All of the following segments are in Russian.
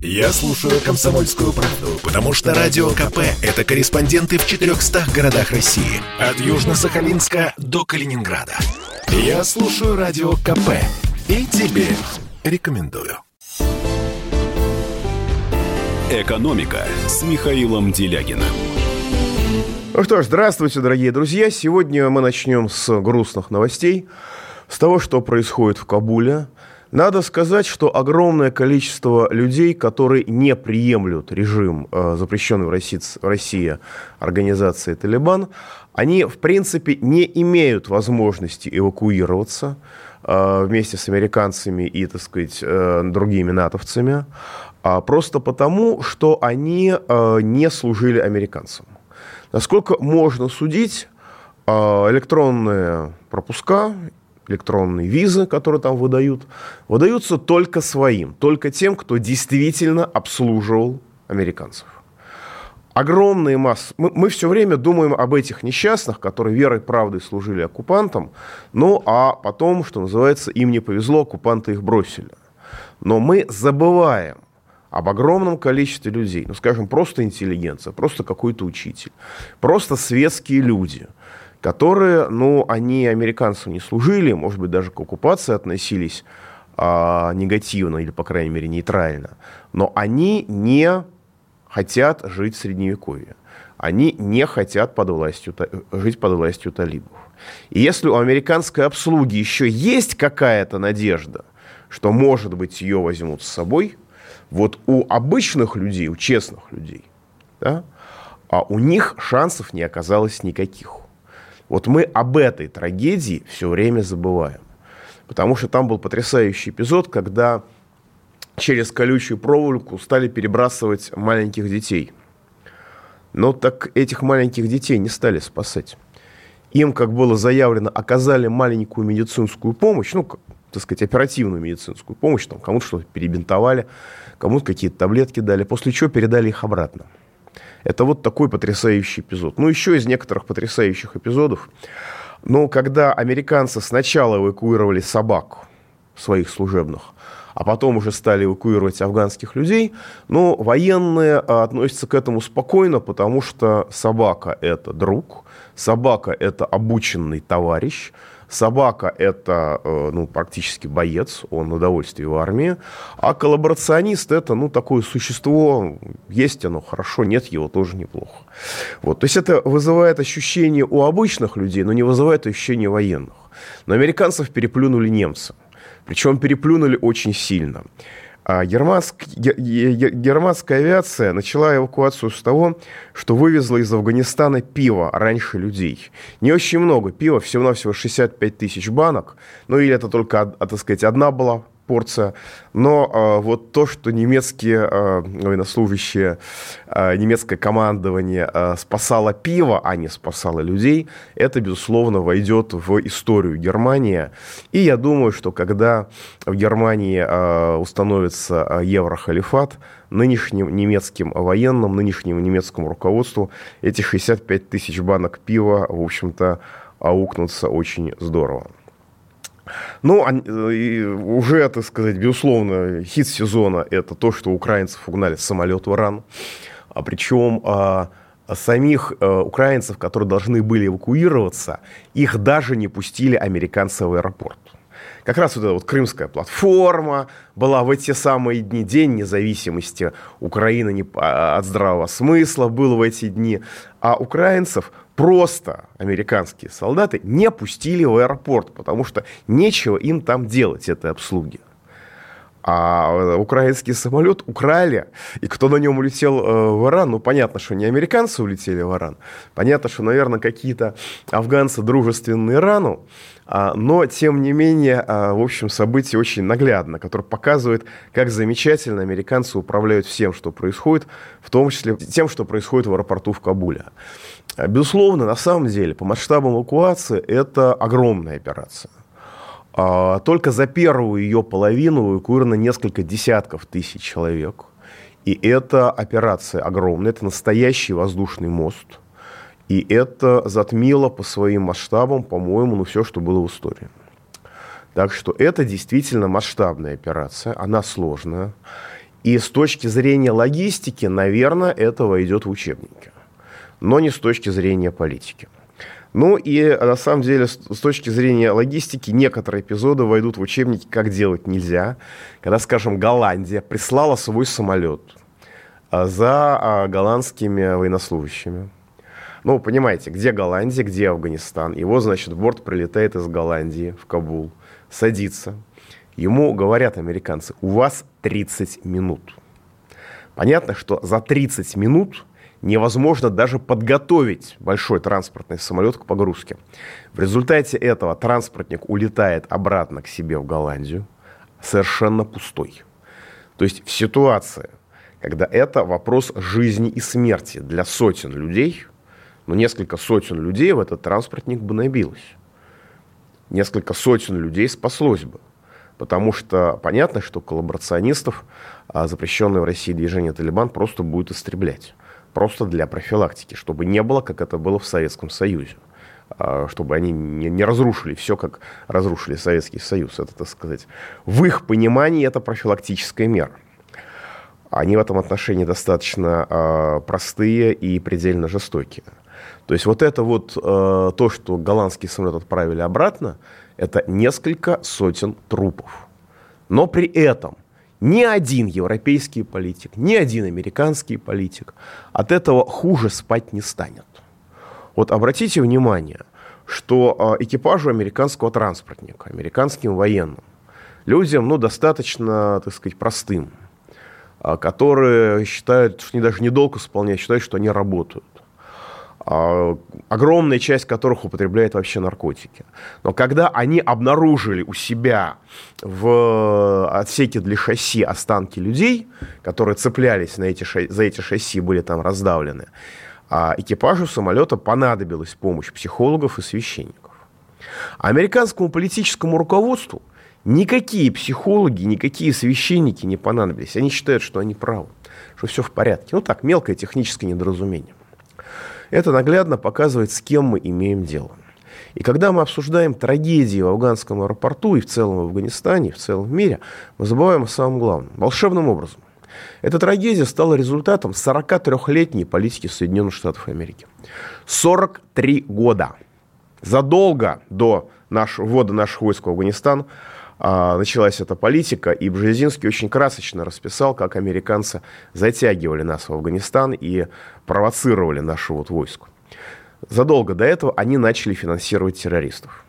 Я слушаю «Комсомольскую правду», потому что «Радио КП» — это корреспонденты в 400 городах России. От Южно-Сахалинска до Калининграда. Я слушаю «Радио КП» и тебе рекомендую. «Экономика» с Михаилом Делягиным. Ну что ж, здравствуйте, дорогие друзья. Сегодня мы начнем с грустных новостей, с того, что происходит в Кабуле. Надо сказать, что огромное количество людей, которые не приемлют режим, э, запрещенный в России, в организации «Талибан», они, в принципе, не имеют возможности эвакуироваться э, вместе с американцами и, так сказать, э, другими натовцами, а просто потому, что они не служили американцам. Насколько можно судить, электронные пропуска электронные визы, которые там выдают, выдаются только своим, только тем, кто действительно обслуживал американцев. Огромные массы. Мы, мы все время думаем об этих несчастных, которые верой и правдой служили оккупантам, ну а потом, что называется, им не повезло, оккупанты их бросили. Но мы забываем об огромном количестве людей, ну, скажем, просто интеллигенция, просто какой-то учитель, просто светские люди – которые, ну, они американцам не служили, может быть, даже к оккупации относились а, негативно или, по крайней мере, нейтрально, но они не хотят жить в Средневековье. Они не хотят под властью, жить под властью талибов. И если у американской обслуги еще есть какая-то надежда, что, может быть, ее возьмут с собой, вот у обычных людей, у честных людей, да, а у них шансов не оказалось никаких. Вот мы об этой трагедии все время забываем. Потому что там был потрясающий эпизод, когда через колючую проволоку стали перебрасывать маленьких детей. Но так этих маленьких детей не стали спасать. Им, как было заявлено, оказали маленькую медицинскую помощь, ну, так сказать, оперативную медицинскую помощь, там кому-то что-то перебинтовали, кому-то какие-то таблетки дали, после чего передали их обратно. Это вот такой потрясающий эпизод. Ну, еще из некоторых потрясающих эпизодов. Но когда американцы сначала эвакуировали собак своих служебных, а потом уже стали эвакуировать афганских людей, но военные а, относятся к этому спокойно, потому что собака – это друг, собака – это обученный товарищ, Собака – это э, ну, практически боец, он на удовольствие в армии. А коллаборационист – это ну, такое существо, есть оно хорошо, нет его тоже неплохо. Вот. То есть это вызывает ощущение у обычных людей, но не вызывает ощущение военных. Но американцев переплюнули немцы. Причем переплюнули очень сильно. А германск, германская авиация начала эвакуацию с того, что вывезла из Афганистана пиво раньше людей. Не очень много пива, всего-навсего 65 тысяч банок. Ну или это только, так сказать, одна была порция. Но э, вот то, что немецкие э, военнослужащие, э, немецкое командование э, спасало пиво, а не спасало людей, это, безусловно, войдет в историю Германии. И я думаю, что когда в Германии э, установится э, еврохалифат, нынешним немецким военным, нынешнему немецкому руководству эти 65 тысяч банок пива, в общем-то, аукнутся очень здорово. Ну, э, уже, так сказать, безусловно, хит сезона – это то, что украинцев угнали самолет в Иран. А причем а, самих а, украинцев, которые должны были эвакуироваться, их даже не пустили американцы в аэропорт. Как раз вот эта вот крымская платформа была в эти самые дни, День независимости Украины не, от здравого смысла был в эти дни. А украинцев просто американские солдаты не пустили в аэропорт, потому что нечего им там делать, этой обслуги. А украинский самолет украли, и кто на нем улетел э, в Иран, ну, понятно, что не американцы улетели в Иран, понятно, что, наверное, какие-то афганцы дружественные Ирану, а, но, тем не менее, а, в общем, событие очень наглядно, которое показывает, как замечательно американцы управляют всем, что происходит, в том числе тем, что происходит в аэропорту в Кабуле. А, безусловно, на самом деле, по масштабам эвакуации это огромная операция. Только за первую ее половину эвакуировано несколько десятков тысяч человек. И эта операция огромная, это настоящий воздушный мост – и это затмило по своим масштабам, по-моему, ну, все, что было в истории. Так что это действительно масштабная операция, она сложная. И с точки зрения логистики, наверное, этого идет в учебнике. Но не с точки зрения политики. Ну и на самом деле с точки зрения логистики некоторые эпизоды войдут в учебники, как делать нельзя. Когда, скажем, Голландия прислала свой самолет а, за а, голландскими военнослужащими. Ну, понимаете, где Голландия, где Афганистан. Его, значит, борт прилетает из Голландии в Кабул, садится. Ему говорят американцы, у вас 30 минут. Понятно, что за 30 минут невозможно даже подготовить большой транспортный самолет к погрузке. В результате этого транспортник улетает обратно к себе в Голландию, совершенно пустой. То есть в ситуации, когда это вопрос жизни и смерти для сотен людей, ну, несколько сотен людей в этот транспортник бы набилось. Несколько сотен людей спаслось бы. Потому что понятно, что коллаборационистов а, запрещенное в России движение «Талибан» просто будет истреблять просто для профилактики, чтобы не было, как это было в Советском Союзе а, чтобы они не, не разрушили все, как разрушили Советский Союз. Это, так сказать, в их понимании это профилактическая мера. Они в этом отношении достаточно э, простые и предельно жестокие. То есть вот это вот э, то, что голландский самолет отправили обратно, это несколько сотен трупов. Но при этом – ни один европейский политик, ни один американский политик от этого хуже спать не станет. Вот обратите внимание, что а, экипажу американского транспортника, американским военным, людям, ну, достаточно, так сказать, простым, а, которые считают, что они даже не долг исполняют, считают, что они работают. А, огромная часть которых употребляет вообще наркотики. Но когда они обнаружили у себя в отсеке для шасси останки людей, которые цеплялись на эти за эти шасси, были там раздавлены, а экипажу самолета понадобилась помощь психологов и священников. Американскому политическому руководству никакие психологи, никакие священники не понадобились. Они считают, что они правы, что все в порядке. Ну так, мелкое техническое недоразумение. Это наглядно показывает, с кем мы имеем дело. И когда мы обсуждаем трагедии в афганском аэропорту и в целом в Афганистане, и в целом в мире, мы забываем о самом главном. Волшебным образом. Эта трагедия стала результатом 43-летней политики Соединенных Штатов Америки. 43 года. Задолго до нашего, ввода наших войск в Афганистан началась эта политика, и Бжезинский очень красочно расписал, как американцы затягивали нас в Афганистан и провоцировали наше вот войско. Задолго до этого они начали финансировать террористов.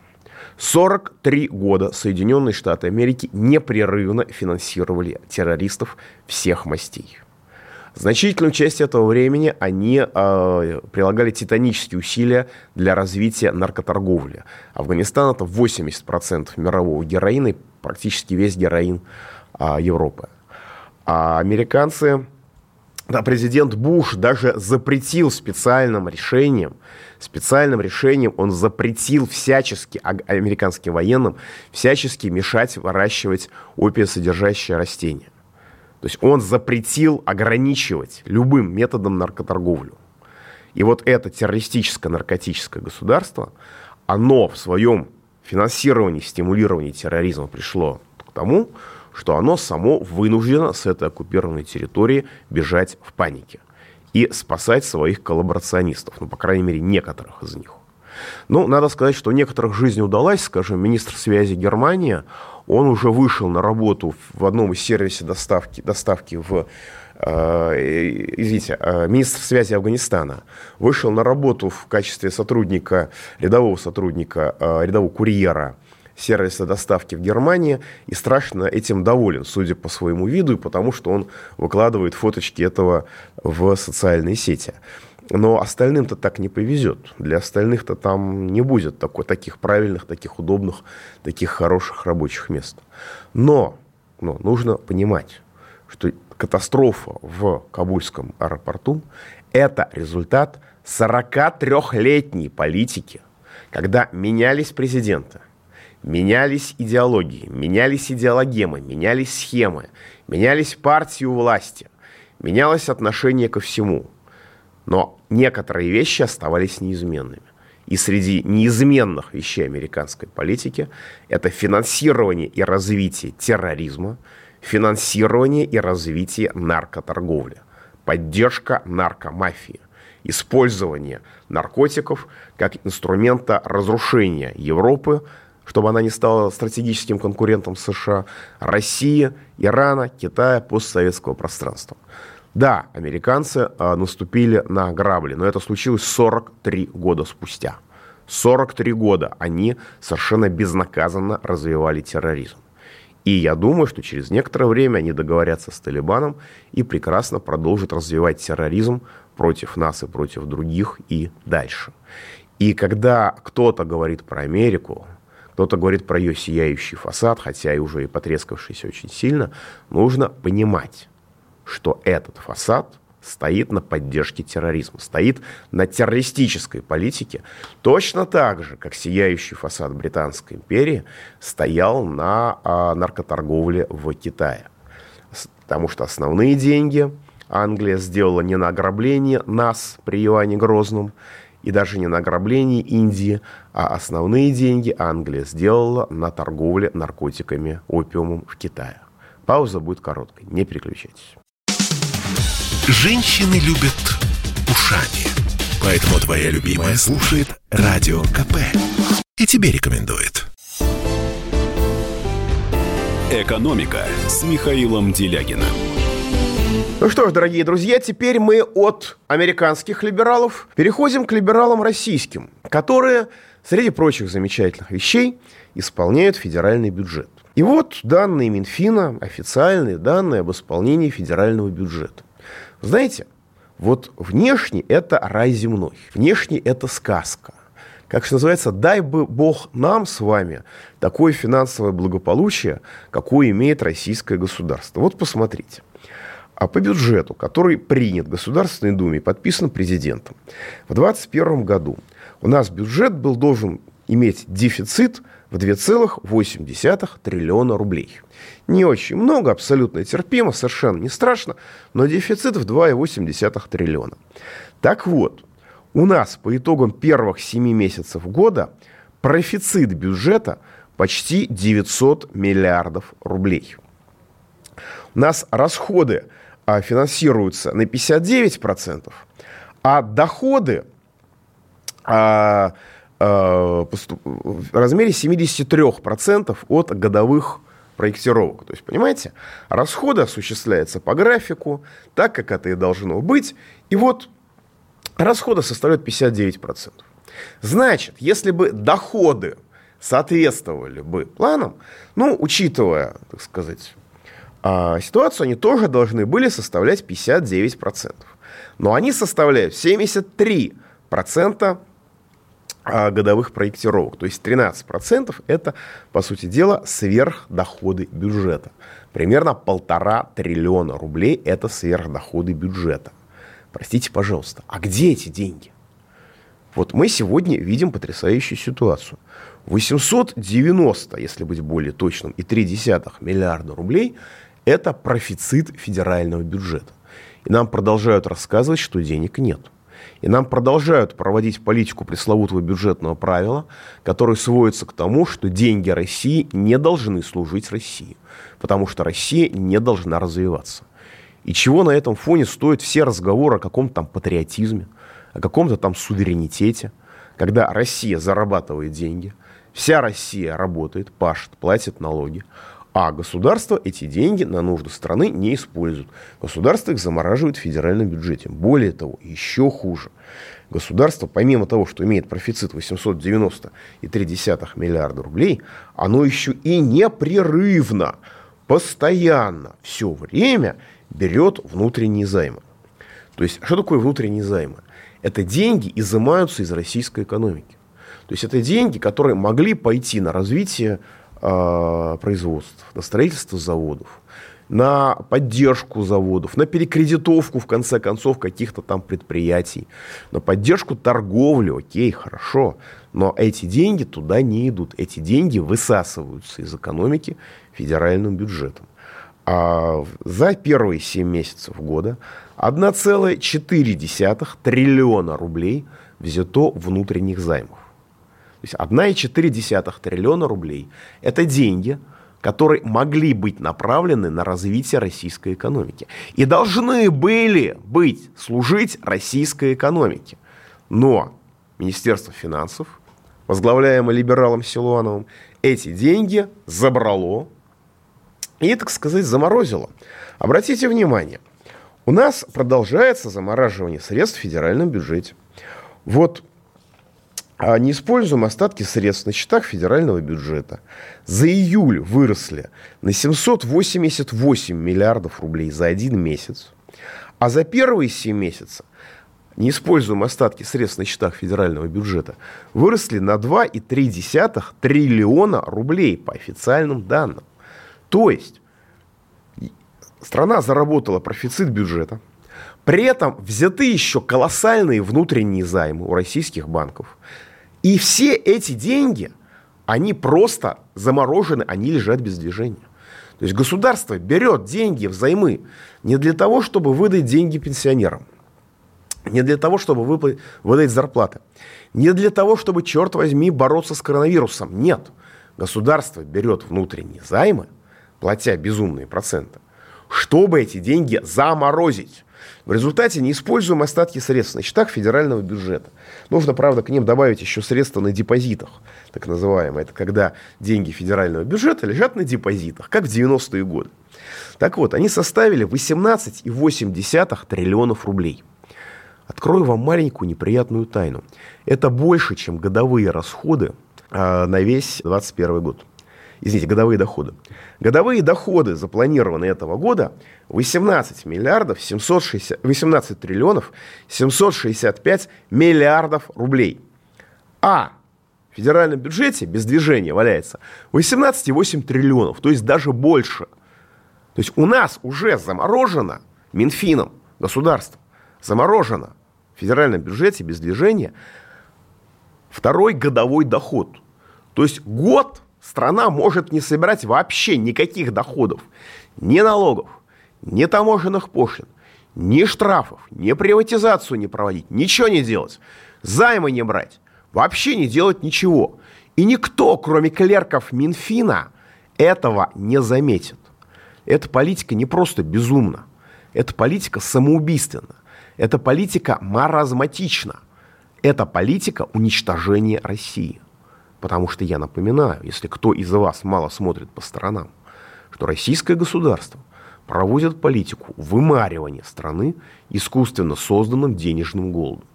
43 года Соединенные Штаты Америки непрерывно финансировали террористов всех мастей. Значительную часть этого времени они э, прилагали титанические усилия для развития наркоторговли. Афганистан это 80% мирового героина и практически весь героин э, Европы. А американцы, да, президент Буш даже запретил специальным решением, специальным решением он запретил всячески американским военным всячески мешать выращивать опиосодержащие растения. То есть он запретил ограничивать любым методом наркоторговлю. И вот это террористическое наркотическое государство, оно в своем финансировании, стимулировании терроризма пришло к тому, что оно само вынуждено с этой оккупированной территории бежать в панике и спасать своих коллаборационистов, ну, по крайней мере, некоторых из них. Ну, надо сказать, что некоторых жизнь удалась, скажем, министр связи Германии, он уже вышел на работу в одном из сервисов доставки, доставки в э, извините, э, министр связи Афганистана вышел на работу в качестве сотрудника, рядового сотрудника, э, рядового курьера сервиса доставки в Германии и страшно этим доволен, судя по своему виду и потому, что он выкладывает фоточки этого в социальные сети. Но остальным-то так не повезет. Для остальных-то там не будет такой, таких правильных, таких удобных, таких хороших рабочих мест. Но, но нужно понимать, что катастрофа в Кабульском аэропорту – это результат 43-летней политики, когда менялись президенты, менялись идеологии, менялись идеологемы, менялись схемы, менялись партии у власти, менялось отношение ко всему – но некоторые вещи оставались неизменными. И среди неизменных вещей американской политики это финансирование и развитие терроризма, финансирование и развитие наркоторговли, поддержка наркомафии, использование наркотиков как инструмента разрушения Европы, чтобы она не стала стратегическим конкурентом США, России, Ирана, Китая, постсоветского пространства. Да, американцы э, наступили на грабли, но это случилось 43 года спустя. 43 года они совершенно безнаказанно развивали терроризм. И я думаю, что через некоторое время они договорятся с Талибаном и прекрасно продолжат развивать терроризм против нас и против других и дальше. И когда кто-то говорит про Америку, кто-то говорит про ее сияющий фасад, хотя и уже и потрескавшийся очень сильно, нужно понимать, что этот фасад стоит на поддержке терроризма, стоит на террористической политике, точно так же, как сияющий фасад Британской империи стоял на а, наркоторговле в Китае. Потому что основные деньги Англия сделала не на ограбление нас при Иоанне Грозном, и даже не на ограблении Индии, а основные деньги Англия сделала на торговле наркотиками, опиумом в Китае. Пауза будет короткой, не переключайтесь. Женщины любят ушами. Поэтому твоя любимая слушает Радио КП. И тебе рекомендует. «Экономика» с Михаилом Делягиным. Ну что ж, дорогие друзья, теперь мы от американских либералов переходим к либералам российским, которые, среди прочих замечательных вещей, исполняют федеральный бюджет. И вот данные Минфина, официальные данные об исполнении федерального бюджета. Знаете, вот внешне это рай земной, внешне это сказка. Как что называется, дай бы Бог нам с вами такое финансовое благополучие, какое имеет российское государство. Вот посмотрите. А по бюджету, который принят в Государственной Думе и подписан президентом, в 2021 году у нас бюджет был должен иметь дефицит в 2,8 триллиона рублей. Не очень много, абсолютно терпимо, совершенно не страшно, но дефицит в 2,8 триллиона. Так вот, у нас по итогам первых 7 месяцев года профицит бюджета почти 900 миллиардов рублей. У нас расходы а, финансируются на 59%, а доходы а, а, в размере 73% от годовых проектировок. То есть, понимаете, расходы осуществляются по графику, так, как это и должно быть. И вот расходы составляют 59%. Значит, если бы доходы соответствовали бы планам, ну, учитывая, так сказать, а, ситуацию, они тоже должны были составлять 59%. Но они составляют 73% а, годовых проектировок. То есть 13% это, по сути дела, сверхдоходы бюджета. Примерно полтора триллиона рублей это сверхдоходы бюджета. Простите, пожалуйста, а где эти деньги? Вот мы сегодня видим потрясающую ситуацию. 890, если быть более точным, и 3,3 миллиарда рублей – это профицит федерального бюджета. И нам продолжают рассказывать, что денег нет – и нам продолжают проводить политику пресловутого бюджетного правила, которое сводится к тому, что деньги России не должны служить России, потому что Россия не должна развиваться. И чего на этом фоне стоят все разговоры о каком-то там патриотизме, о каком-то там суверенитете, когда Россия зарабатывает деньги, вся Россия работает, пашет, платит налоги, а государство эти деньги на нужды страны не использует. Государство их замораживает в федеральном бюджете. Более того, еще хуже. Государство, помимо того, что имеет профицит 890,3 миллиарда рублей, оно еще и непрерывно, постоянно, все время берет внутренние займы. То есть, что такое внутренние займы? Это деньги изымаются из российской экономики. То есть, это деньги, которые могли пойти на развитие э, производств, на строительство заводов, на поддержку заводов, на перекредитовку, в конце концов, каких-то там предприятий, на поддержку торговли, окей, хорошо, но эти деньги туда не идут. Эти деньги высасываются из экономики федеральным бюджетом. А за первые 7 месяцев года 1,4 триллиона рублей взято внутренних займов. То есть 1,4 триллиона рублей – это деньги, которые могли быть направлены на развитие российской экономики. И должны были быть, служить российской экономике. Но Министерство финансов, возглавляемое либералом Силуановым, эти деньги забрало и, так сказать, заморозило. Обратите внимание, у нас продолжается замораживание средств в федеральном бюджете. Вот не используем остатки средств на счетах федерального бюджета. За июль выросли на 788 миллиардов рублей за один месяц. А за первые 7 месяцев не используем остатки средств на счетах федерального бюджета, выросли на 2,3 триллиона рублей по официальным данным. То есть страна заработала профицит бюджета, при этом взяты еще колоссальные внутренние займы у российских банков. И все эти деньги, они просто заморожены, они лежат без движения. То есть государство берет деньги взаймы не для того, чтобы выдать деньги пенсионерам, не для того, чтобы выплатить, выдать зарплаты, не для того, чтобы, черт возьми, бороться с коронавирусом. Нет. Государство берет внутренние займы, платя безумные проценты, чтобы эти деньги заморозить. В результате не используем остатки средств на счетах федерального бюджета. Нужно, правда, к ним добавить еще средства на депозитах, так называемые. Это когда деньги федерального бюджета лежат на депозитах, как в 90-е годы. Так вот, они составили 18,8 триллионов рублей. Открою вам маленькую неприятную тайну. Это больше, чем годовые расходы а, на весь 2021 год извините, годовые доходы. Годовые доходы, запланированные этого года, 18 миллиардов 760, 18 триллионов 765 миллиардов рублей. А в федеральном бюджете без движения валяется 18,8 триллионов, то есть даже больше. То есть у нас уже заморожено Минфином, государством, заморожено в федеральном бюджете без движения второй годовой доход. То есть год страна может не собирать вообще никаких доходов, ни налогов, ни таможенных пошлин, ни штрафов, ни приватизацию не проводить, ничего не делать, займы не брать, вообще не делать ничего. И никто, кроме клерков Минфина, этого не заметит. Эта политика не просто безумна, эта политика самоубийственна, эта политика маразматична, это политика уничтожения России. Потому что я напоминаю, если кто из вас мало смотрит по сторонам, что российское государство проводит политику вымаривания страны искусственно созданным денежным голодом.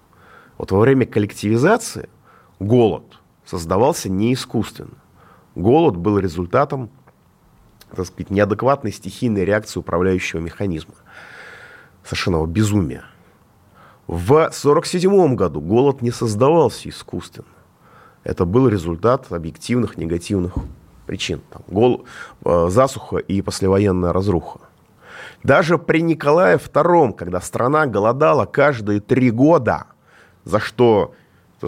Вот во время коллективизации голод создавался не искусственно. Голод был результатом, так сказать, неадекватной стихийной реакции управляющего механизма. Совершенного безумия. В 1947 году голод не создавался искусственно это был результат объективных негативных причин. Там, гол, э, засуха и послевоенная разруха. Даже при Николае II, когда страна голодала каждые три года, за что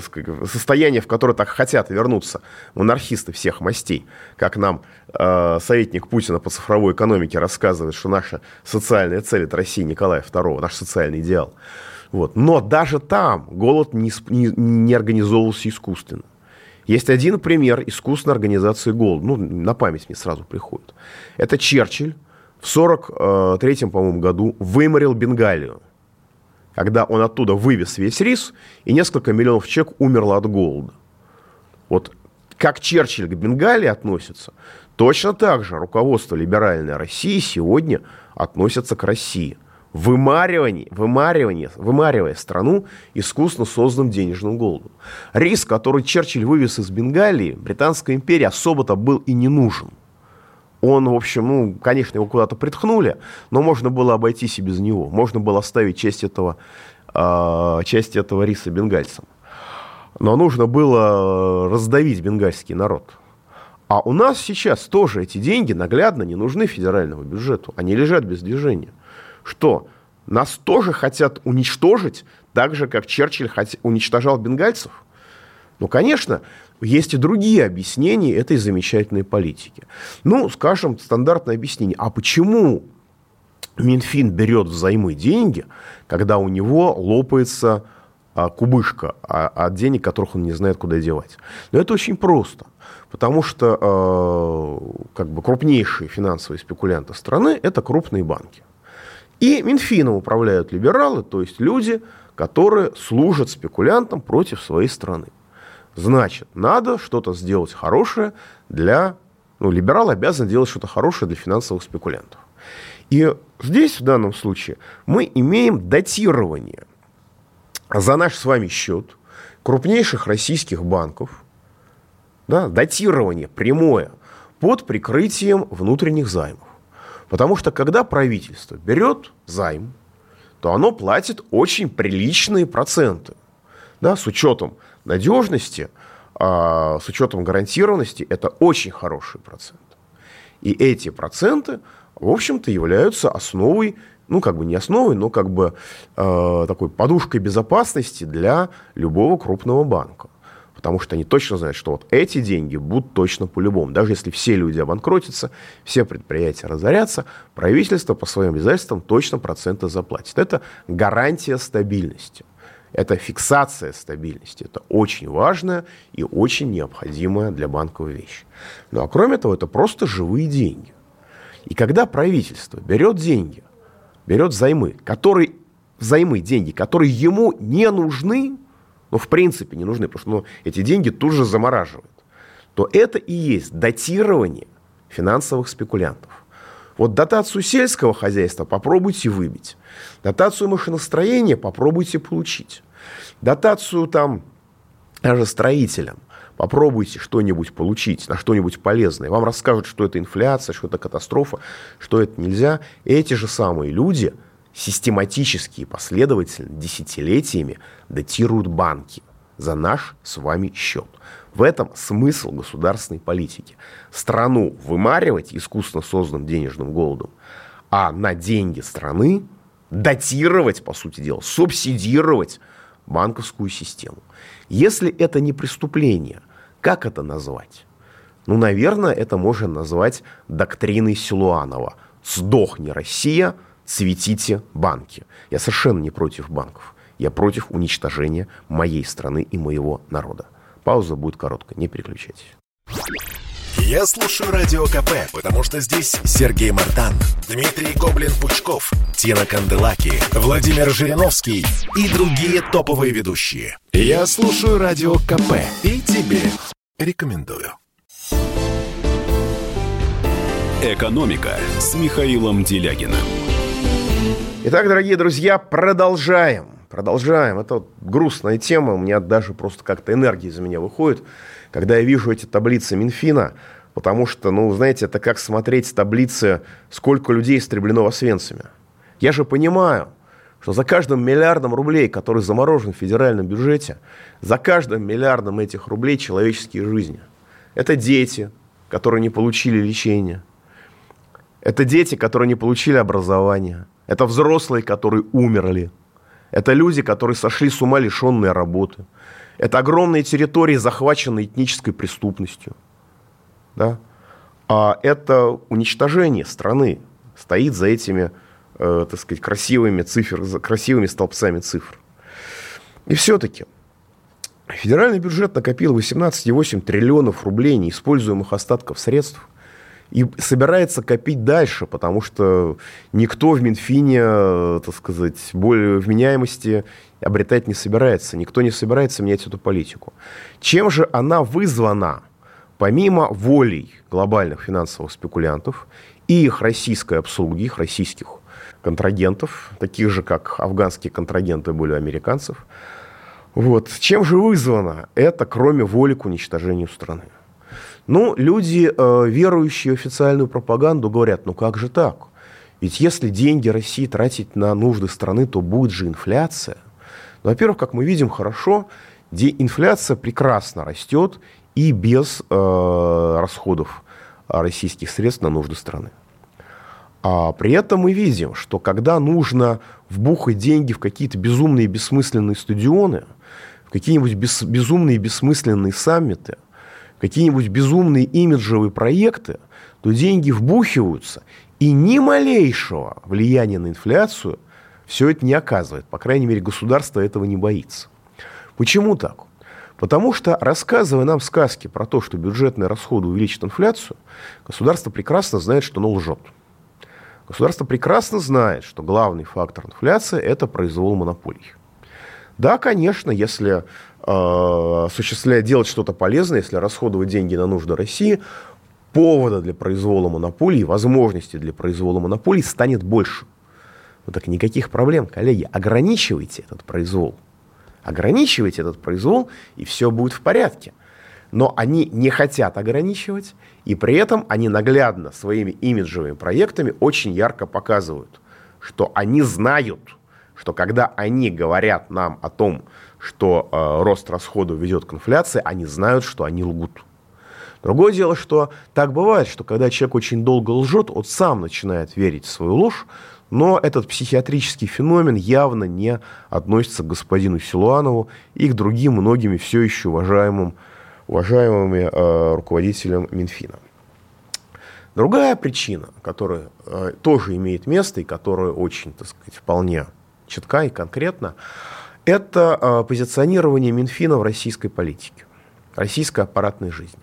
сказать, состояние, в которое так хотят вернуться монархисты всех мастей, как нам э, советник Путина по цифровой экономике рассказывает, что наша социальная цель это Россия Николая II, наш социальный идеал. Вот. Но даже там голод не, не, не организовывался искусственно. Есть один пример искусственной организации голода. Ну, на память мне сразу приходит. Это Черчилль в 43-м, по-моему, году выморил Бенгалию. Когда он оттуда вывез весь рис, и несколько миллионов человек умерло от голода. Вот как Черчилль к Бенгалии относится, точно так же руководство либеральной России сегодня относится к России – вымаривание, вымаривание, вымаривая страну искусственно созданным денежным голодом. Рис, который Черчилль вывез из Бенгалии, Британской империи особо-то был и не нужен. Он, в общем, ну, конечно, его куда-то притхнули, но можно было обойтись и без него. Можно было оставить часть этого, э, часть этого риса бенгальцам. Но нужно было раздавить бенгальский народ. А у нас сейчас тоже эти деньги наглядно не нужны федеральному бюджету. Они лежат без движения что нас тоже хотят уничтожить, так же, как Черчилль уничтожал бенгальцев? Ну, конечно, есть и другие объяснения этой замечательной политики. Ну, скажем, стандартное объяснение. А почему Минфин берет взаймы деньги, когда у него лопается а, кубышка а, от денег, которых он не знает, куда девать. Но это очень просто, потому что э, как бы крупнейшие финансовые спекулянты страны – это крупные банки. И Минфином управляют либералы, то есть люди, которые служат спекулянтам против своей страны. Значит, надо что-то сделать хорошее для... Ну, либерал обязан делать что-то хорошее для финансовых спекулянтов. И здесь, в данном случае, мы имеем датирование за наш с вами счет крупнейших российских банков, да, датирование прямое под прикрытием внутренних займов. Потому что когда правительство берет займ, то оно платит очень приличные проценты. Да, с учетом надежности, а, с учетом гарантированности, это очень хороший процент. И эти проценты, в общем-то, являются основой, ну, как бы не основой, но как бы э, такой подушкой безопасности для любого крупного банка потому что они точно знают, что вот эти деньги будут точно по-любому. Даже если все люди обанкротятся, все предприятия разорятся, правительство по своим обязательствам точно проценты заплатит. Это гарантия стабильности. Это фиксация стабильности. Это очень важная и очень необходимая для банковой вещь. Ну а кроме того, это просто живые деньги. И когда правительство берет деньги, берет займы, которые, займы, деньги, которые ему не нужны, ну, в принципе, не нужны, потому что ну, эти деньги тут же замораживают, то это и есть датирование финансовых спекулянтов. Вот дотацию сельского хозяйства попробуйте выбить. Дотацию машиностроения попробуйте получить. Дотацию там даже строителям попробуйте что-нибудь получить, на что-нибудь полезное. Вам расскажут, что это инфляция, что это катастрофа, что это нельзя. Эти же самые люди – систематически и последовательно десятилетиями датируют банки за наш с вами счет. В этом смысл государственной политики. Страну вымаривать искусственно созданным денежным голодом, а на деньги страны датировать, по сути дела, субсидировать банковскую систему. Если это не преступление, как это назвать? Ну, наверное, это можно назвать доктриной Силуанова. «Сдохни, Россия, цветите банки. Я совершенно не против банков. Я против уничтожения моей страны и моего народа. Пауза будет короткая, не переключайтесь. Я слушаю Радио КП, потому что здесь Сергей Мартан, Дмитрий Гоблин-Пучков, Тина Канделаки, Владимир Жириновский и другие топовые ведущие. Я слушаю Радио КП и тебе рекомендую. «Экономика» с Михаилом Делягиным. Итак, дорогие друзья, продолжаем. Продолжаем. Это вот грустная тема. У меня даже просто как-то энергия из меня выходит, когда я вижу эти таблицы Минфина. Потому что, ну, знаете, это как смотреть таблицы, сколько людей истреблено в. Я же понимаю, что за каждым миллиардом рублей, который заморожен в федеральном бюджете, за каждым миллиардом этих рублей человеческие жизни. Это дети, которые не получили лечения. Это дети, которые не получили образование. Это взрослые, которые умерли. Это люди, которые сошли с ума, лишенные работы. Это огромные территории, захваченные этнической преступностью. Да? А это уничтожение страны стоит за этими, э, так сказать, красивыми, цифр, красивыми столбцами цифр. И все-таки федеральный бюджет накопил 18,8 триллионов рублей неиспользуемых остатков средств – и собирается копить дальше, потому что никто в Минфине, э, так сказать, более вменяемости обретать не собирается. Никто не собирается менять эту политику. Чем же она вызвана? Помимо волей глобальных финансовых спекулянтов и их российской обслуги, их российских контрагентов, таких же, как афганские контрагенты были у американцев, вот. Чем же вызвано это, кроме воли к уничтожению страны? Ну, люди, э, верующие в официальную пропаганду, говорят, ну как же так? Ведь если деньги России тратить на нужды страны, то будет же инфляция. Ну, во-первых, как мы видим хорошо, инфляция прекрасно растет и без э, расходов российских средств на нужды страны. А при этом мы видим, что когда нужно вбухать деньги в какие-то безумные бессмысленные стадионы, в какие-нибудь без, безумные бессмысленные саммиты – какие-нибудь безумные имиджевые проекты, то деньги вбухиваются, и ни малейшего влияния на инфляцию все это не оказывает. По крайней мере, государство этого не боится. Почему так? Потому что, рассказывая нам сказки про то, что бюджетные расходы увеличат инфляцию, государство прекрасно знает, что оно лжет. Государство прекрасно знает, что главный фактор инфляции – это произвол монополий. Да, конечно, если осуществлять, делать что-то полезное, если расходовать деньги на нужды России, повода для произвола монополий, возможностей для произвола монополий станет больше. Ну так никаких проблем, коллеги, ограничивайте этот произвол. Ограничивайте этот произвол, и все будет в порядке. Но они не хотят ограничивать, и при этом они наглядно своими имиджевыми проектами очень ярко показывают, что они знают, что когда они говорят нам о том, что э, рост расходов ведет к инфляции, они знают, что они лгут. Другое дело, что так бывает, что когда человек очень долго лжет, он сам начинает верить в свою ложь, но этот психиатрический феномен явно не относится к господину Силуанову и к другим многими все еще уважаемым уважаемыми э, руководителям Минфина. Другая причина, которая э, тоже имеет место и которая очень, так сказать, вполне четка и конкретна, это э, позиционирование Минфина в российской политике, российской аппаратной жизни.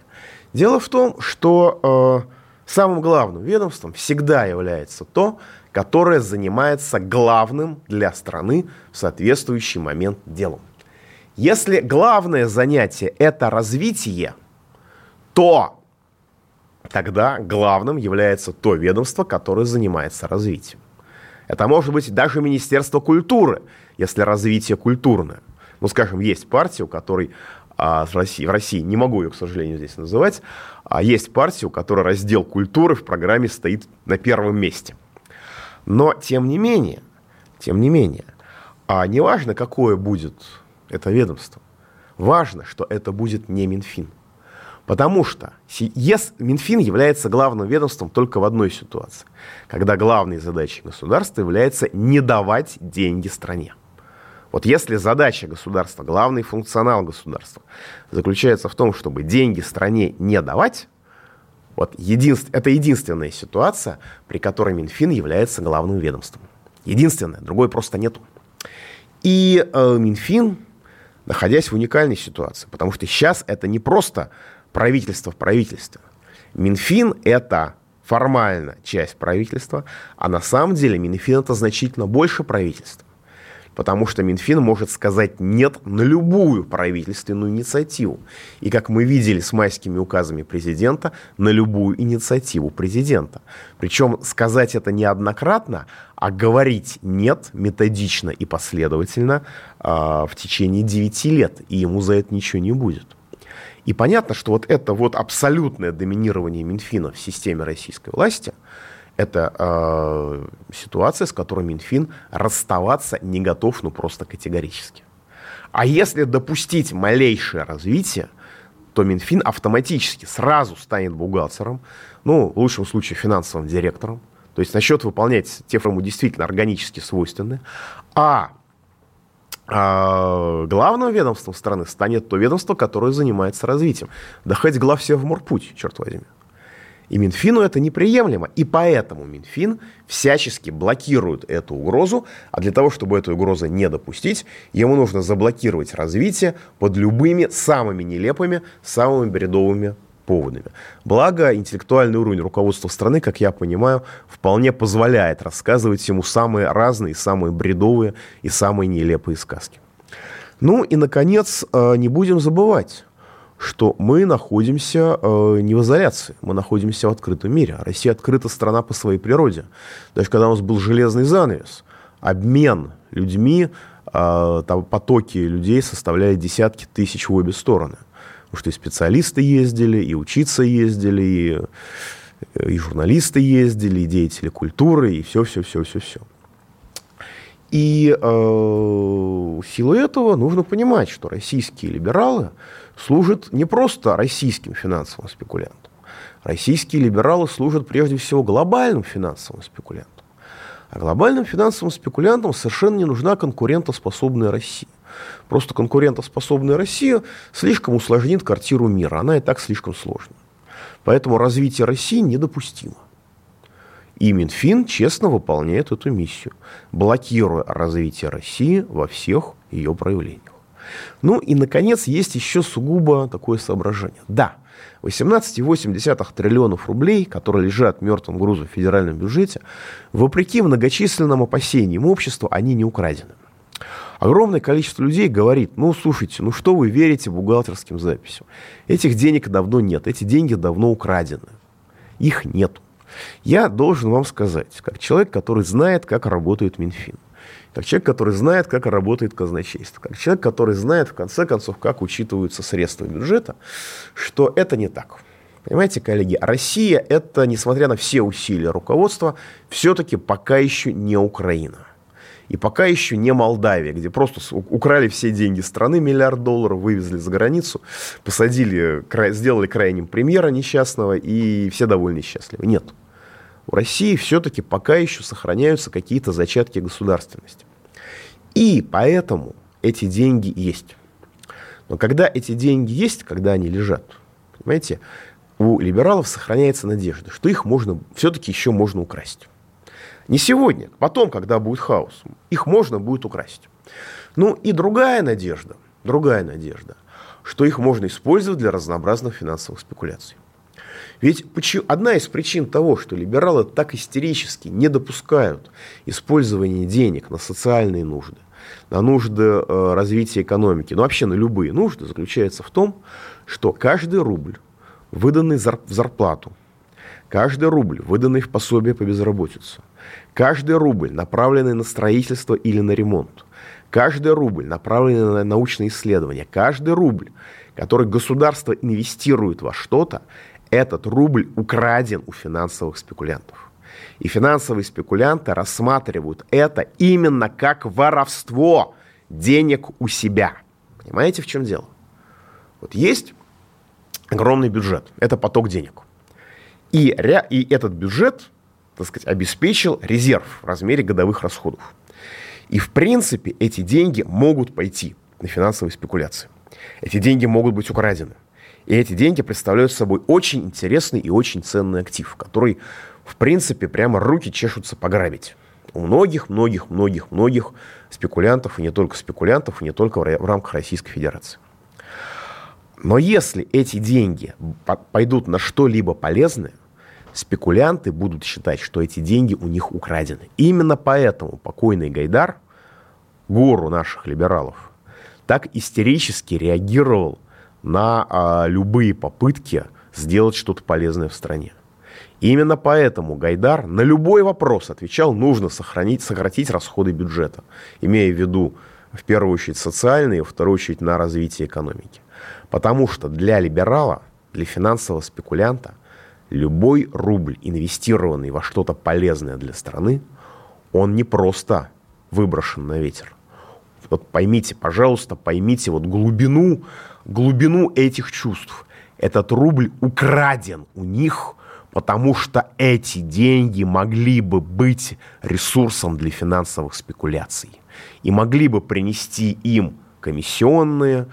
Дело в том, что э, самым главным ведомством всегда является то, которое занимается главным для страны в соответствующий момент делом. Если главное занятие – это развитие, то тогда главным является то ведомство, которое занимается развитием. Это может быть даже Министерство культуры, если развитие культурное. Ну, скажем, есть партия, у которой а, в, России, в России, не могу ее, к сожалению, здесь называть, а есть партия, у которой раздел культуры в программе стоит на первом месте. Но, тем не менее, тем не менее, а неважно, какое будет это ведомство. Важно, что это будет не Минфин. Потому что ЕС, Минфин является главным ведомством только в одной ситуации, когда главной задачей государства является не давать деньги стране. Вот если задача государства, главный функционал государства заключается в том, чтобы деньги стране не давать, вот единств, это единственная ситуация, при которой Минфин является главным ведомством. Единственное, другой просто нету. И э, Минфин находясь в уникальной ситуации. Потому что сейчас это не просто правительство в правительстве. Минфин – это формально часть правительства, а на самом деле Минфин – это значительно больше правительства потому что Минфин может сказать «нет» на любую правительственную инициативу. И, как мы видели с майскими указами президента, на любую инициативу президента. Причем сказать это неоднократно, а говорить «нет» методично и последовательно э, в течение 9 лет, и ему за это ничего не будет. И понятно, что вот это вот абсолютное доминирование Минфина в системе российской власти – это э, ситуация, с которой Минфин расставаться не готов, ну просто категорически. А если допустить малейшее развитие, то Минфин автоматически сразу станет бухгалтером, ну, в лучшем случае финансовым директором, то есть начнет выполнять те, ему действительно органически свойственны, а а главным ведомством страны станет то ведомство, которое занимается развитием. Да хоть глав все в морпуть, черт возьми. И Минфину это неприемлемо. И поэтому Минфин всячески блокирует эту угрозу. А для того, чтобы эту угрозу не допустить, ему нужно заблокировать развитие под любыми самыми нелепыми, самыми бредовыми поводами. Благо, интеллектуальный уровень руководства страны, как я понимаю, вполне позволяет рассказывать ему самые разные, самые бредовые и самые нелепые сказки. Ну и, наконец, э, не будем забывать, что мы находимся э, не в изоляции, мы находимся в открытом мире. Россия открыта страна по своей природе. Даже когда у нас был железный занавес, обмен людьми, э, там потоки людей составляли десятки тысяч в обе стороны. Потому что и специалисты ездили, и учиться ездили, и, и журналисты ездили, и деятели культуры, и все-все-все-все-все. И э, в силу этого нужно понимать, что российские либералы служат не просто российским финансовым спекулянтам. Российские либералы служат прежде всего глобальным финансовым спекулянтам. А глобальным финансовым спекулянтам совершенно не нужна конкурентоспособная Россия. Просто конкурентоспособная Россия слишком усложнит картину мира. Она и так слишком сложная. Поэтому развитие России недопустимо. И Минфин честно выполняет эту миссию, блокируя развитие России во всех ее проявлениях. Ну и, наконец, есть еще сугубо такое соображение. Да, 18,8 триллионов рублей, которые лежат мертвым грузом в федеральном бюджете, вопреки многочисленным опасениям общества, они не украдены. Огромное количество людей говорит, ну, слушайте, ну что вы верите бухгалтерским записям? Этих денег давно нет, эти деньги давно украдены. Их нет. Я должен вам сказать, как человек, который знает, как работает Минфин, как человек, который знает, как работает казначейство, как человек, который знает, в конце концов, как учитываются средства бюджета, что это не так. Понимаете, коллеги, Россия это, несмотря на все усилия руководства, все-таки пока еще не Украина. И пока еще не Молдавия, где просто украли все деньги страны, миллиард долларов, вывезли за границу, посадили, сделали крайним премьера несчастного, и все довольны и счастливы. Нет у России все-таки пока еще сохраняются какие-то зачатки государственности. И поэтому эти деньги есть. Но когда эти деньги есть, когда они лежат, понимаете, у либералов сохраняется надежда, что их можно, все-таки еще можно украсть. Не сегодня, потом, когда будет хаос, их можно будет украсть. Ну и другая надежда, другая надежда, что их можно использовать для разнообразных финансовых спекуляций. Ведь одна из причин того, что либералы так истерически не допускают использования денег на социальные нужды, на нужды э, развития экономики, ну вообще на любые нужды, заключается в том, что каждый рубль, выданный в зарплату, каждый рубль, выданный в пособие по безработице, каждый рубль, направленный на строительство или на ремонт, каждый рубль, направленный на научные исследования, каждый рубль, который государство инвестирует во что-то, этот рубль украден у финансовых спекулянтов. И финансовые спекулянты рассматривают это именно как воровство денег у себя. Понимаете, в чем дело? Вот есть огромный бюджет, это поток денег. И, и этот бюджет, так сказать, обеспечил резерв в размере годовых расходов. И, в принципе, эти деньги могут пойти на финансовые спекуляции. Эти деньги могут быть украдены. И эти деньги представляют собой очень интересный и очень ценный актив, который, в принципе, прямо руки чешутся пограбить. У многих, многих, многих, многих спекулянтов, и не только спекулянтов, и не только в рамках Российской Федерации. Но если эти деньги пойдут на что-либо полезное, спекулянты будут считать, что эти деньги у них украдены. именно поэтому покойный Гайдар, гору наших либералов, так истерически реагировал на а, любые попытки сделать что-то полезное в стране. И именно поэтому Гайдар на любой вопрос отвечал, нужно сохранить, сократить расходы бюджета, имея в виду в первую очередь социальные, во вторую очередь на развитие экономики. Потому что для либерала, для финансового спекулянта, любой рубль, инвестированный во что-то полезное для страны, он не просто выброшен на ветер. Вот поймите, пожалуйста, поймите вот глубину глубину этих чувств. Этот рубль украден у них, потому что эти деньги могли бы быть ресурсом для финансовых спекуляций и могли бы принести им комиссионные,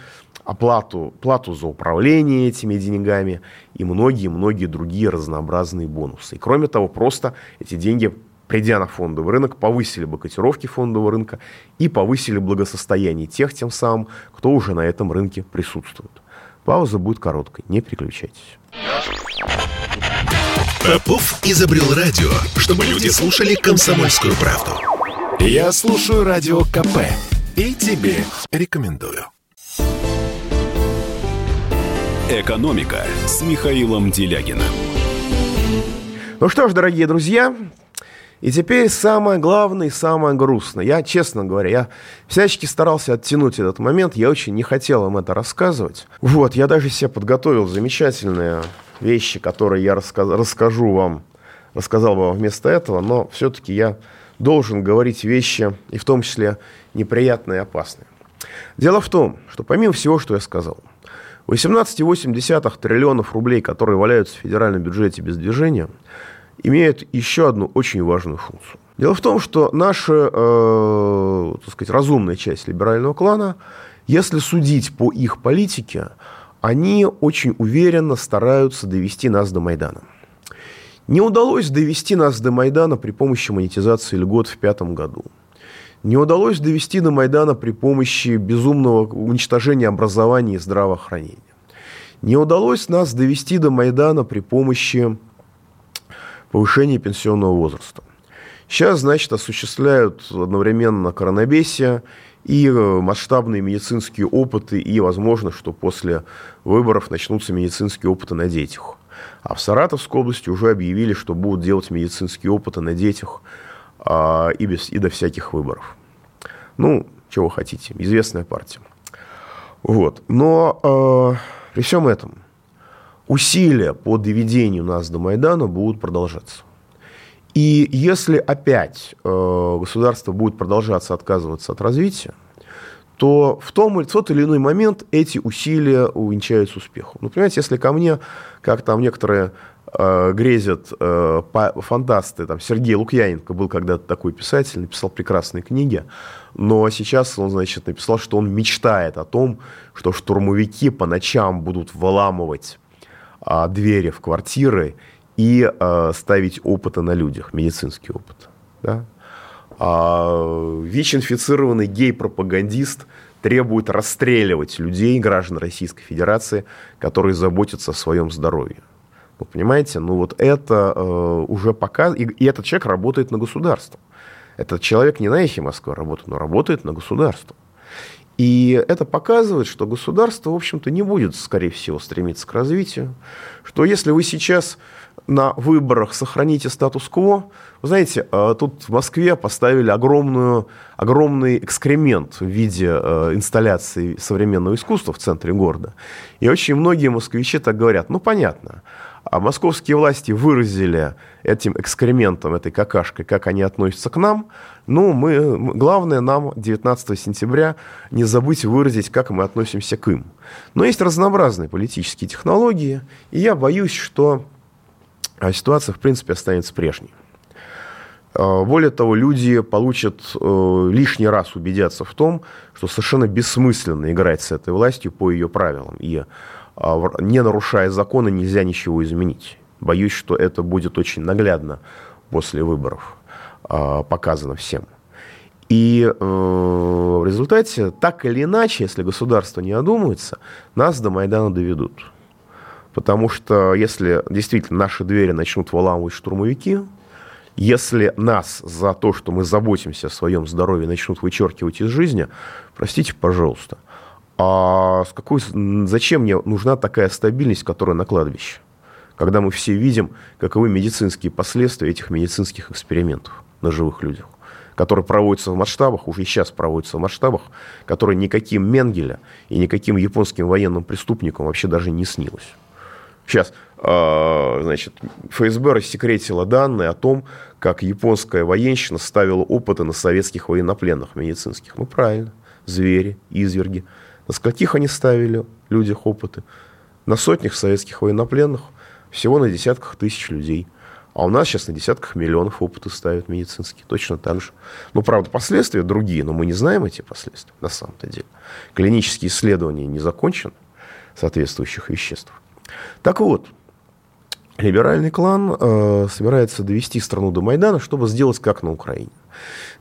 оплату, плату за управление этими деньгами и многие-многие другие разнообразные бонусы. И кроме того, просто эти деньги придя на фондовый рынок, повысили бы котировки фондового рынка и повысили благосостояние тех тем самым, кто уже на этом рынке присутствует. Пауза будет короткой, не переключайтесь. Попов изобрел радио, чтобы люди слушали комсомольскую правду. Я слушаю радио КП и тебе рекомендую. «Экономика» с Михаилом Делягиным. Ну что ж, дорогие друзья, и теперь самое главное и самое грустное. Я, честно говоря, я всячески старался оттянуть этот момент. Я очень не хотел вам это рассказывать. Вот, я даже себе подготовил замечательные вещи, которые я рассказ, расскажу вам, рассказал вам вместо этого. Но все-таки я должен говорить вещи, и в том числе неприятные и опасные. Дело в том, что помимо всего, что я сказал, 18,8 триллионов рублей, которые валяются в федеральном бюджете без движения – имеет еще одну очень важную функцию. Дело в том, что наша, э, так сказать, разумная часть либерального клана, если судить по их политике, они очень уверенно стараются довести нас до Майдана. Не удалось довести нас до Майдана при помощи монетизации льгот в пятом году. не удалось довести до Майдана при помощи безумного уничтожения образования и здравоохранения. Не удалось нас довести до Майдана при помощи повышения пенсионного возраста. Сейчас, значит, осуществляют одновременно коронабесие и э, масштабные медицинские опыты, и возможно, что после выборов начнутся медицинские опыты на детях. А в Саратовской области уже объявили, что будут делать медицинские опыты на детях а, и, без, и до всяких выборов. Ну, чего хотите, известная партия. Вот. Но э, при всем этом усилия по доведению нас до Майдана будут продолжаться. И если опять э, государство будет продолжаться отказываться от развития, то в, том, в тот или иной момент эти усилия увенчаются успехом. Ну, понимаете, если ко мне, как там некоторые э, грезят э, фантасты, там Сергей Лукьяненко был когда-то такой писатель, написал прекрасные книги, но сейчас он, значит, написал, что он мечтает о том, что штурмовики по ночам будут выламывать э, двери в квартиры и э, ставить опыты на людях, медицинский опыт. Да? а ВИЧ-инфицированный гей-пропагандист требует расстреливать людей, граждан Российской Федерации, которые заботятся о своем здоровье. Вы понимаете, ну вот это э, уже пока... И, и этот человек работает на государство. Этот человек не на эхе Москвы работает, но работает на государство. И это показывает, что государство, в общем-то, не будет, скорее всего, стремиться к развитию. Что если вы сейчас на выборах сохраните статус-кво. Вы знаете, э, тут в Москве поставили огромную, огромный экскремент в виде э, инсталляции современного искусства в центре города. И очень многие москвичи так говорят. Ну, понятно. А московские власти выразили этим экскрементом, этой какашкой, как они относятся к нам. Ну, мы, главное нам 19 сентября не забыть выразить, как мы относимся к им. Но есть разнообразные политические технологии, и я боюсь, что а ситуация, в принципе, останется прежней. А, более того, люди получат э, лишний раз убедятся в том, что совершенно бессмысленно играть с этой властью по ее правилам. И не нарушая законы, нельзя ничего изменить. Боюсь, что это будет очень наглядно после выборов показано всем. И э, в результате, так или иначе, если государство не одумается, нас до Майдана доведут. Потому что если действительно наши двери начнут выламывать штурмовики, если нас за то, что мы заботимся о своем здоровье, начнут вычеркивать из жизни, простите, пожалуйста, а с какой, зачем мне нужна такая стабильность, которая на кладбище? Когда мы все видим, каковы медицинские последствия этих медицинских экспериментов на живых людях, которые проводятся в масштабах, уже сейчас проводятся в масштабах, которые никаким Менгеля и никаким японским военным преступникам вообще даже не снилось. Сейчас, а, значит, ФСБ рассекретила данные о том, как японская военщина ставила опыты на советских военнопленных медицинских. Ну, правильно. Звери, изверги. На скольких они ставили людях опыты? На сотнях советских военнопленных. Всего на десятках тысяч людей. А у нас сейчас на десятках миллионов опыты ставят медицинские. Точно так же. Ну, правда, последствия другие, но мы не знаем эти последствия на самом-то деле. Клинические исследования не закончены соответствующих веществ. Так вот, либеральный клан э, собирается довести страну до Майдана, чтобы сделать как на Украине.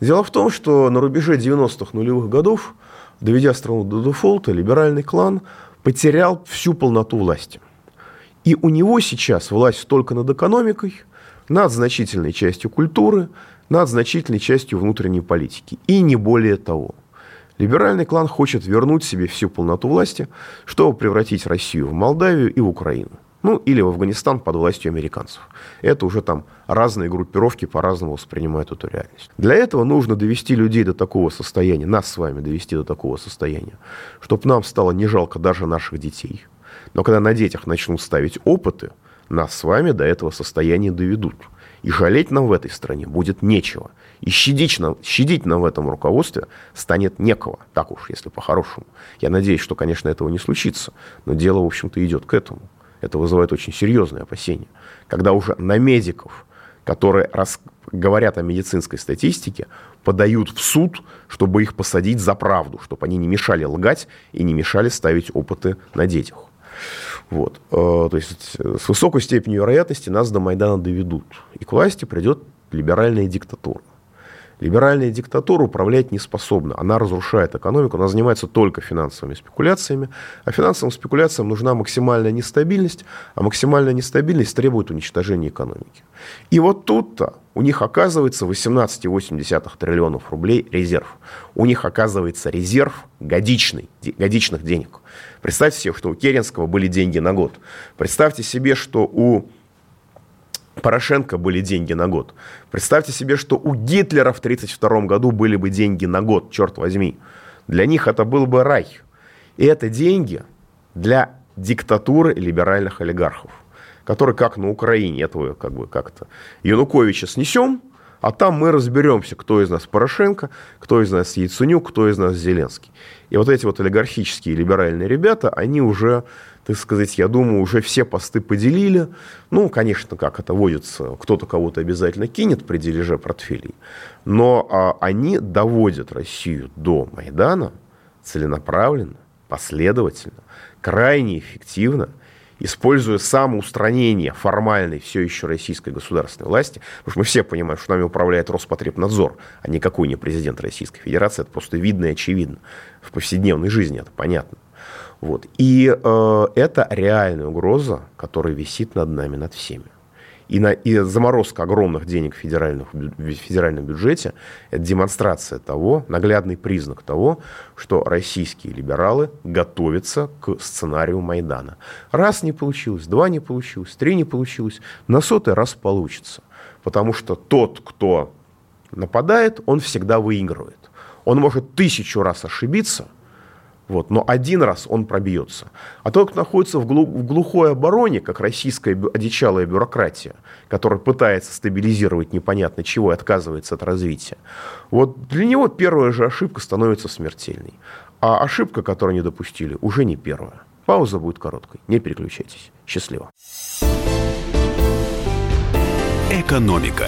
Дело в том, что на рубеже 90-х нулевых годов, доведя страну до дефолта, либеральный клан потерял всю полноту власти. И у него сейчас власть только над экономикой, над значительной частью культуры, над значительной частью внутренней политики. И не более того. Либеральный клан хочет вернуть себе всю полноту власти, чтобы превратить Россию в Молдавию и в Украину. Ну, или в Афганистан под властью американцев. Это уже там разные группировки по-разному воспринимают эту реальность. Для этого нужно довести людей до такого состояния, нас с вами довести до такого состояния, чтобы нам стало не жалко даже наших детей. Но когда на детях начнут ставить опыты, нас с вами до этого состояния доведут. И жалеть нам в этой стране будет нечего. И щадить нам, щадить нам в этом руководстве станет некого, так уж, если по-хорошему. Я надеюсь, что, конечно, этого не случится, но дело, в общем-то, идет к этому. Это вызывает очень серьезные опасения. Когда уже на медиков, которые рас... говорят о медицинской статистике, подают в суд, чтобы их посадить за правду, чтобы они не мешали лгать и не мешали ставить опыты на детях. Вот. Э, то есть с высокой степенью вероятности нас до Майдана доведут. И к власти придет либеральная диктатура. Либеральная диктатура управлять не способна. Она разрушает экономику, она занимается только финансовыми спекуляциями. А финансовым спекуляциям нужна максимальная нестабильность, а максимальная нестабильность требует уничтожения экономики. И вот тут-то у них оказывается 18,8 триллионов рублей резерв. У них оказывается резерв годичный, годичных денег. Представьте себе, что у Керенского были деньги на год. Представьте себе, что у Порошенко были деньги на год. Представьте себе, что у Гитлера в 1932 году были бы деньги на год, черт возьми. Для них это был бы рай. И это деньги для диктатуры либеральных олигархов, которые, как на Украине, этого как бы как-то Януковича снесем, а там мы разберемся, кто из нас Порошенко, кто из нас Яйценюк, кто из нас Зеленский. И вот эти вот олигархические либеральные ребята, они уже так сказать, я думаю, уже все посты поделили. Ну, конечно, как это водится, кто-то кого-то обязательно кинет при дележе портфелей. Но а, они доводят Россию до Майдана целенаправленно, последовательно, крайне эффективно, используя самоустранение формальной все еще российской государственной власти, потому что мы все понимаем, что нами управляет Роспотребнадзор, а никакой не президент Российской Федерации, это просто видно и очевидно. В повседневной жизни это понятно. Вот. И э, это реальная угроза, которая висит над нами, над всеми. И, на, и заморозка огромных денег в, федеральных, в федеральном бюджете – это демонстрация того, наглядный признак того, что российские либералы готовятся к сценарию Майдана. Раз не получилось, два не получилось, три не получилось, на сотый раз получится. Потому что тот, кто нападает, он всегда выигрывает. Он может тысячу раз ошибиться – вот, но один раз он пробьется. А тот, кто находится в, глу- в глухой обороне, как российская одичалая бюрократия, которая пытается стабилизировать непонятно чего и отказывается от развития, вот для него первая же ошибка становится смертельной. А ошибка, которую они допустили, уже не первая. Пауза будет короткой. Не переключайтесь. Счастливо. Экономика.